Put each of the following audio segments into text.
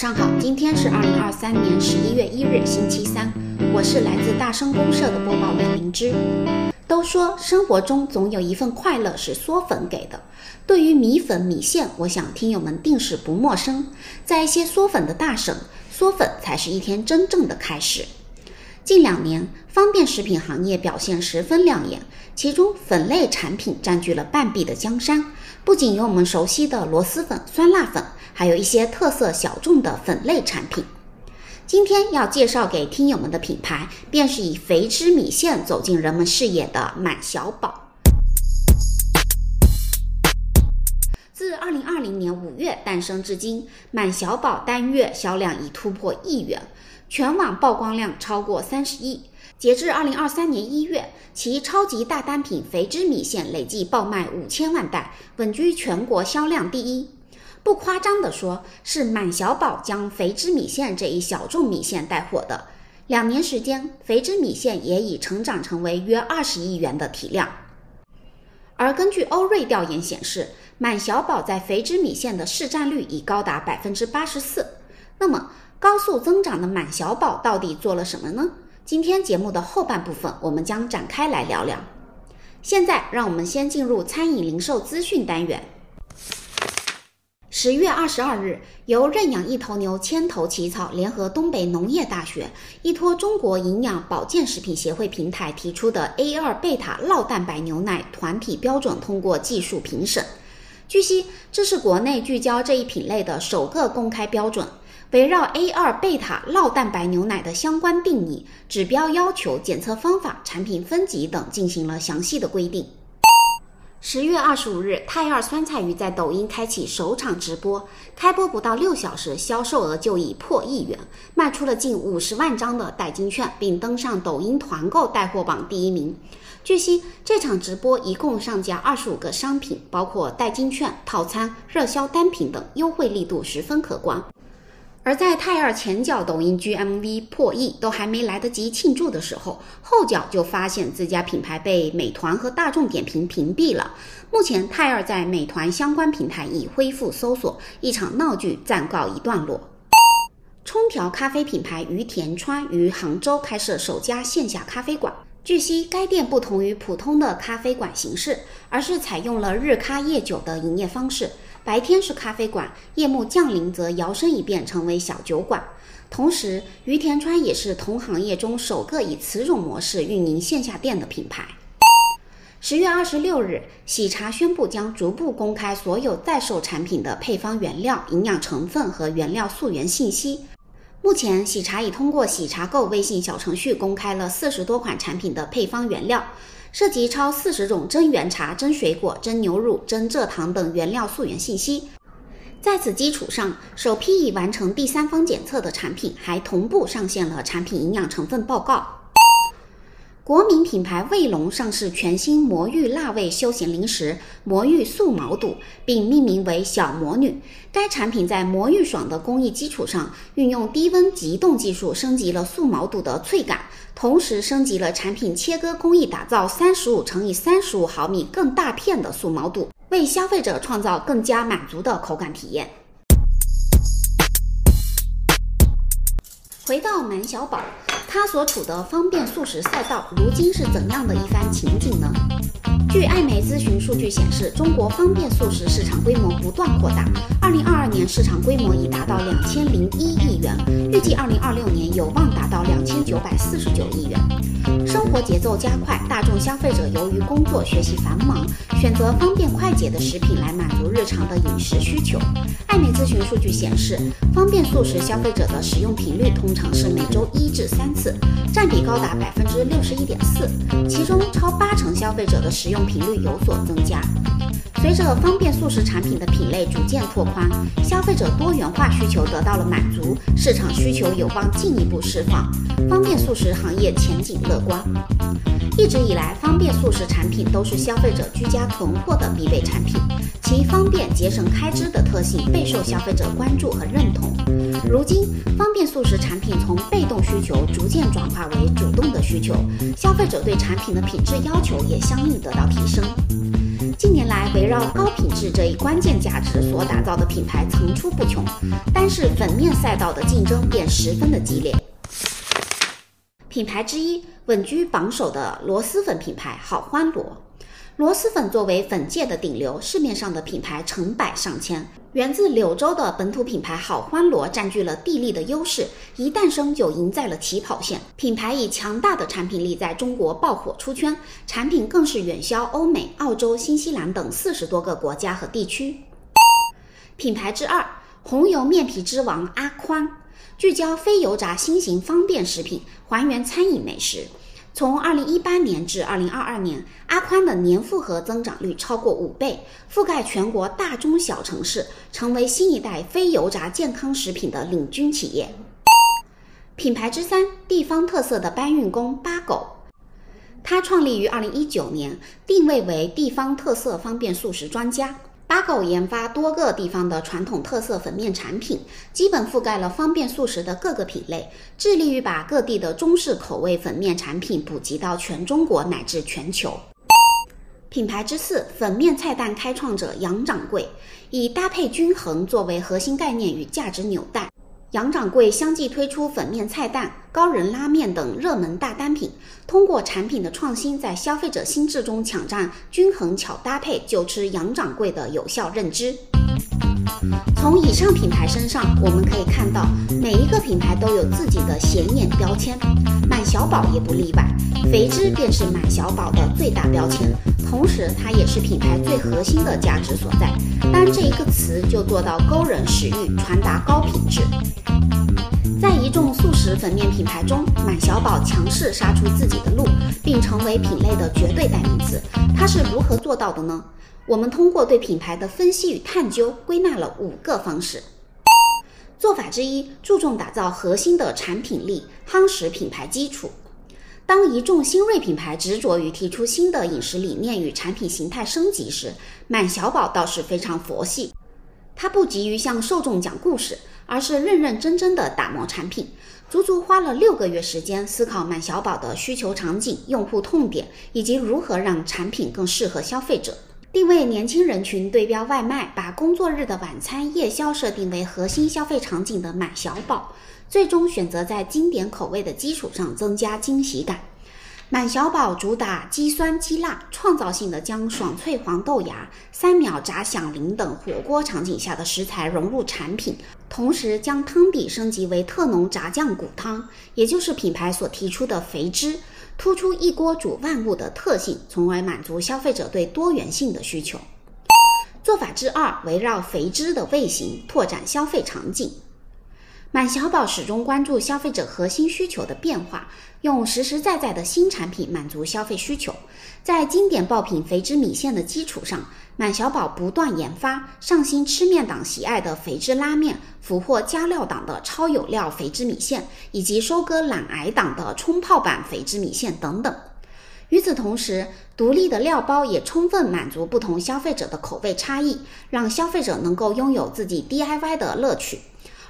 上好，今天是二零二三年十一月一日，星期三。我是来自大声公社的播报员灵芝。都说生活中总有一份快乐是嗦粉给的。对于米粉、米线，我想听友们定是不陌生。在一些嗦粉的大省，嗦粉才是一天真正的开始。近两年，方便食品行业表现十分亮眼，其中粉类产品占据了半壁的江山。不仅有我们熟悉的螺蛳粉、酸辣粉，还有一些特色小众的粉类产品。今天要介绍给听友们的品牌，便是以肥汁米线走进人们视野的满小宝。自二零二零年五月诞生至今，满小宝单月销量已突破亿元，全网曝光量超过三十亿。截至二零二三年一月，其超级大单品肥汁米线累计爆卖五千万袋，稳居全国销量第一。不夸张地说，是满小宝将肥汁米线这一小众米线带火的。两年时间，肥汁米线也已成长成为约二十亿元的体量。而根据欧瑞调研显示，满小宝在肥汁米线的市占率已高达百分之八十四。那么，高速增长的满小宝到底做了什么呢？今天节目的后半部分，我们将展开来聊聊。现在，让我们先进入餐饮零售资讯单元。十月二十二日，由认养一头牛牵头起草，联合东北农业大学、依托中国营养保健食品协会平台提出的 A 二贝塔酪蛋白牛奶团体标准通过技术评审。据悉，这是国内聚焦这一品类的首个公开标准。围绕 A 二贝塔酪蛋白牛奶的相关定义、指标要求、检测方法、产品分级等进行了详细的规定。十月二十五日，泰二酸菜鱼在抖音开启首场直播，开播不到六小时，销售额就已破亿元，卖出了近五十万张的代金券，并登上抖音团购带货榜第一名。据悉，这场直播一共上架二十五个商品，包括代金券、套餐、热销单品等，优惠力度十分可观。而在泰二前脚抖音 GMV 破亿都还没来得及庆祝的时候，后脚就发现自家品牌被美团和大众点评屏蔽了。目前泰二在美团相关平台已恢复搜索，一场闹剧暂告一段落。冲调咖啡品牌于田川于杭州开设首家线下咖啡馆。据悉，该店不同于普通的咖啡馆形式，而是采用了日咖夜酒的营业方式。白天是咖啡馆，夜幕降临则摇身一变成为小酒馆。同时，于田川也是同行业中首个以此种模式运营线下店的品牌。十月二十六日，喜茶宣布将逐步公开所有在售产品的配方原料、营养成分和原料溯源信息。目前，喜茶已通过喜茶购微信小程序公开了四十多款产品的配方原料。涉及超四十种真原茶、真水果、真牛乳、真蔗糖等原料溯源信息。在此基础上，首批已完成第三方检测的产品还同步上线了产品营养成分报告。国民品牌卫龙上市全新魔芋辣味休闲零食魔芋素毛肚，并命名为小魔女。该产品在魔芋爽的工艺基础上，运用低温急冻技术升级了素毛肚的脆感，同时升级了产品切割工艺，打造三十五乘以三十五毫米更大片的素毛肚，为消费者创造更加满足的口感体验。回到满小宝。它所处的方便速食赛道，如今是怎样的一番情景呢？据艾媒咨询数据显示，中国方便速食市场规模不断扩大，二零二二年市场规模已达到两千零一亿元，预计二零二六年有望达到两千九百四十九亿元。生活节奏加快，大众消费者由于工作学习繁忙，选择方便快捷的食品来满足日常的饮食需求。艾媒咨询数据显示，方便速食消费者的使用频率通常是每周一至三次，占比高达百分之六十一点四，其中超八成消费者的使用。频率有所增加。随着方便速食产品的品类逐渐拓宽，消费者多元化需求得到了满足，市场需求有望进一步释放，方便速食行业前景乐观。一直以来，方便速食产品都是消费者居家囤货的必备产品，其方便节省开支的特性备受消费者关注和认同。如今，方便速食产品从被动需求逐渐转化为主动的需求，消费者对产品的品质要求也相应得到提升。近年来，围绕高品质这一关键价值所打造的品牌层出不穷，但是粉面赛道的竞争便十分的激烈。品牌之一，稳居榜首的螺蛳粉品牌好欢螺。螺蛳粉作为粉界的顶流，市面上的品牌成百上千。源自柳州的本土品牌好欢螺占据了地利的优势，一诞生就赢在了起跑线。品牌以强大的产品力在中国爆火出圈，产品更是远销欧美、澳洲、新西兰等四十多个国家和地区。品牌之二，红油面皮之王阿宽，聚焦非油炸新型方便食品，还原餐饮美食。从二零一八年至二零二二年，阿宽的年复合增长率超过五倍，覆盖全国大中小城市，成为新一代非油炸健康食品的领军企业。品牌之三，地方特色的搬运工八狗，它创立于二零一九年，定位为地方特色方便速食专家。八狗研发多个地方的传统特色粉面产品，基本覆盖了方便速食的各个品类，致力于把各地的中式口味粉面产品普及到全中国乃至全球。品牌之四，粉面菜蛋开创者杨掌柜，以搭配均衡作为核心概念与价值纽带。杨掌柜相继推出粉面菜蛋、高人拉面等热门大单品，通过产品的创新，在消费者心智中抢占均衡巧搭配就吃杨掌柜的有效认知。从以上品牌身上，我们可以看到每一个品牌都有自己的显眼标签，满小宝也不例外。肥汁便是满小宝的最大标签，同时它也是品牌最核心的价值所在。单这一个词就做到勾人食欲，传达高品质。在一众速食粉面品牌中，满小宝强势杀出自己的路，并成为品类的绝对代名词。它是如何做到的呢？我们通过对品牌的分析与探究，归纳了五个方式。做法之一，注重打造核心的产品力，夯实品牌基础。当一众新锐品牌执着于提出新的饮食理念与产品形态升级时，满小宝倒是非常佛系。他不急于向受众讲故事。而是认认真真的打磨产品，足足花了六个月时间思考满小宝的需求场景、用户痛点，以及如何让产品更适合消费者。定位年轻人群，对标外卖，把工作日的晚餐、夜宵设定为核心消费场景的满小宝，最终选择在经典口味的基础上增加惊喜感。满小宝主打鸡酸鸡辣，创造性的将爽脆黄豆芽、三秒炸响铃等火锅场景下的食材融入产品，同时将汤底升级为特浓炸酱骨汤，也就是品牌所提出的肥汁，突出一锅煮万物的特性，从而满足消费者对多元性的需求。做法之二，围绕肥汁的味型拓展消费场景。满小宝始终关注消费者核心需求的变化，用实实在在的新产品满足消费需求。在经典爆品肥汁米线的基础上，满小宝不断研发上新吃面党喜爱的肥汁拉面，俘获加料党的超有料肥汁米线，以及收割懒癌党的冲泡版肥汁米线等等。与此同时，独立的料包也充分满足不同消费者的口味差异，让消费者能够拥有自己 DIY 的乐趣。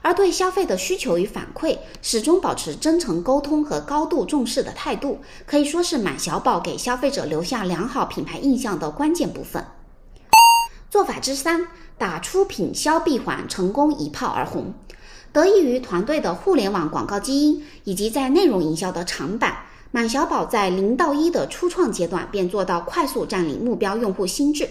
而对消费的需求与反馈，始终保持真诚沟通和高度重视的态度，可以说是满小宝给消费者留下良好品牌印象的关键部分。做法之三，打出品销闭环，成功一炮而红。得益于团队的互联网广告基因以及在内容营销的长板，满小宝在零到一的初创阶段便做到快速占领目标用户心智。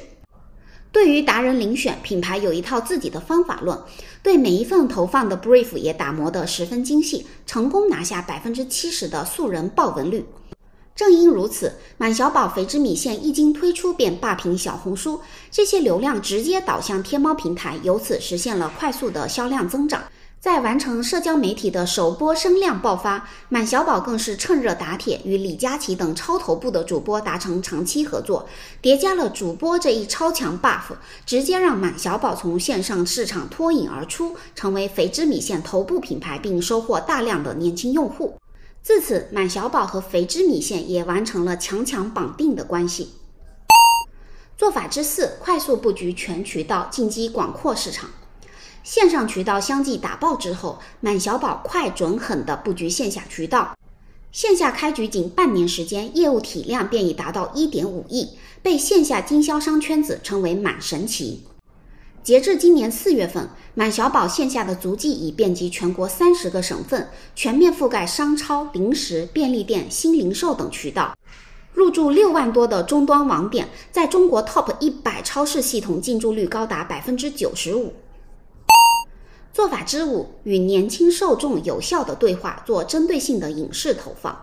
对于达人遴选，品牌有一套自己的方法论，对每一份投放的 brief 也打磨得十分精细，成功拿下百分之七十的素人爆文率。正因如此，满小宝肥汁米线一经推出便霸屏小红书，这些流量直接导向天猫平台，由此实现了快速的销量增长。在完成社交媒体的首波声量爆发，满小宝更是趁热打铁，与李佳琦等超头部的主播达成长期合作，叠加了主播这一超强 buff，直接让满小宝从线上市场脱颖而出，成为肥汁米线头部品牌，并收获大量的年轻用户。自此，满小宝和肥汁米线也完成了强强绑定的关系。做法之四：快速布局全渠道，进击广阔市场。线上渠道相继打爆之后，满小宝快准狠地布局线下渠道。线下开局仅半年时间，业务体量便已达到一点五亿，被线下经销商圈子称为“满神奇”。截至今年四月份，满小宝线下的足迹已遍及全国三十个省份，全面覆盖商超、零食、便利店、新零售等渠道，入驻六万多的终端网点，在中国 TOP 一百超市系统进驻率高达百分之九十五。做法之五，与年轻受众有效的对话，做针对性的影视投放。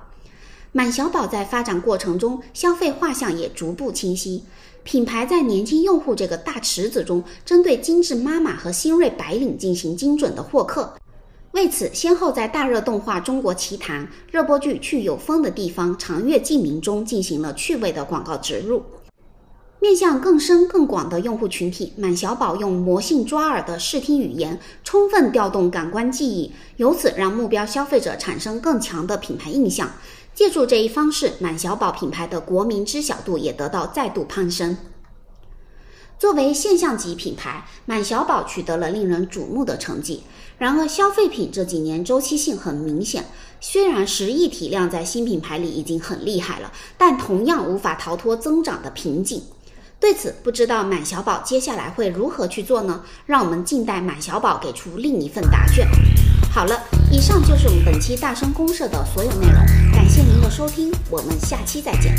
满小宝在发展过程中，消费画像也逐步清晰。品牌在年轻用户这个大池子中，针对精致妈妈和新锐白领进行精准的获客。为此，先后在大热动画《中国奇谭》、热播剧《去有风的地方》、《长月烬明》中进行了趣味的广告植入。面向更深更广的用户群体，满小宝用魔性抓耳的视听语言，充分调动感官记忆，由此让目标消费者产生更强的品牌印象。借助这一方式，满小宝品牌的国民知晓度也得到再度攀升。作为现象级品牌，满小宝取得了令人瞩目的成绩。然而，消费品这几年周期性很明显。虽然十亿体量在新品牌里已经很厉害了，但同样无法逃脱增长的瓶颈。对此，不知道满小宝接下来会如何去做呢？让我们静待满小宝给出另一份答卷。好了，以上就是我们本期大声公社的所有内容，感谢您的收听，我们下期再见。